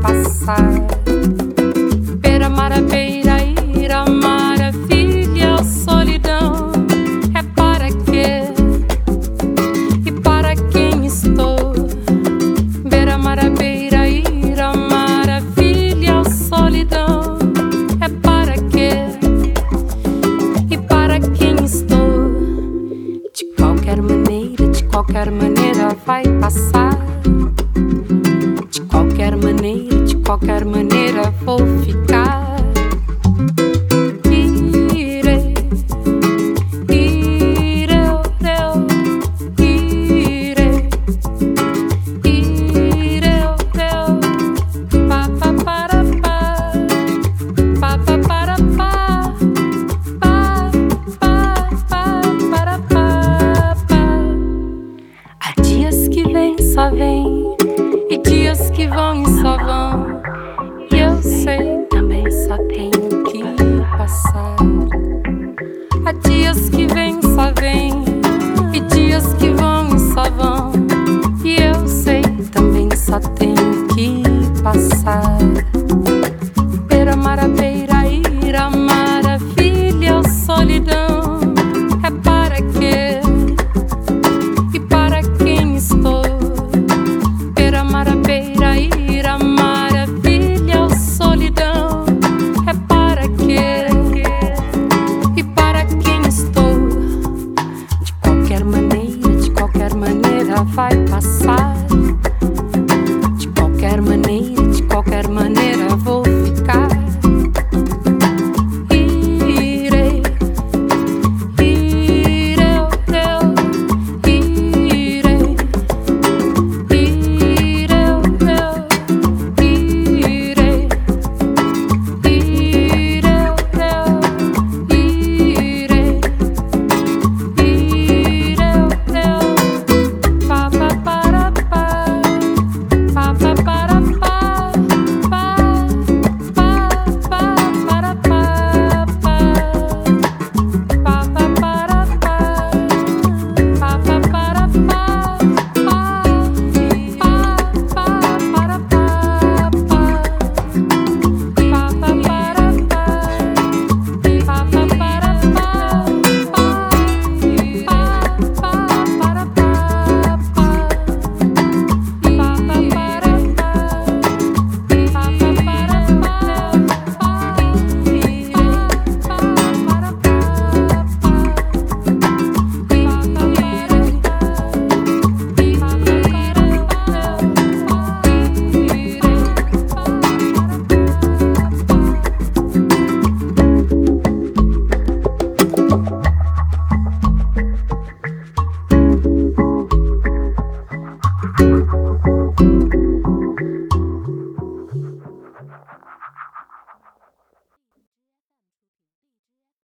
passar. Beira, marabeira, ira, maravilha, solidão. É para quê? E para quem estou? Beira, marabeira. qualquer maneira vai passar. De qualquer maneira, de qualquer maneira qualquer maneira vou ficar. Irei, ireu, ireu, irei, ireu, ireu, pa pa para pa, pa pa para pa, pa pa pa para pa pa. Há dias que vêm só vem e dias que vão e só vão. vai passar.